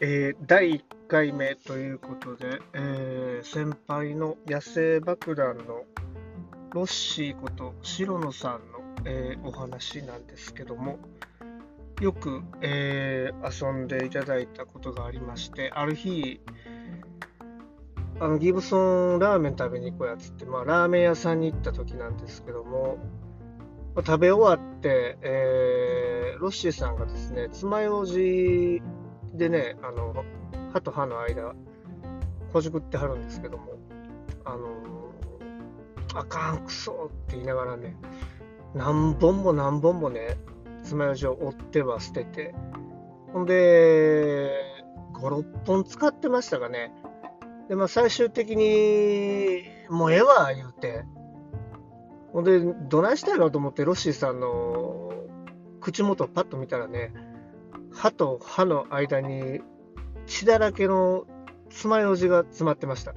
えー第1回目ということで、えー先輩の野生爆弾のロッシーこと白野さんの、えーお話なんですけども、よく、え遊んでいただいたことがありまして、ある日、あのギブソンラーメン食べに行こうやつって、まあ、ラーメン屋さんに行った時なんですけども、食べ終わって、えーロッシーさんがですね、爪楊枝でね、あの歯と歯の間、ほじくってはるんですけども、あのあかん、くそって言いながらね、何本も何本もね、爪楊枝を折っては捨てて、ほんで、5、6本使ってましたかね。で、まあ、最終的に、もうええわ、言うて。ほんで、どないしたんやろと思って、ロッシーさんの口元をパッと見たらね、歯と歯の間に血だらけの爪楊枝が詰まってました。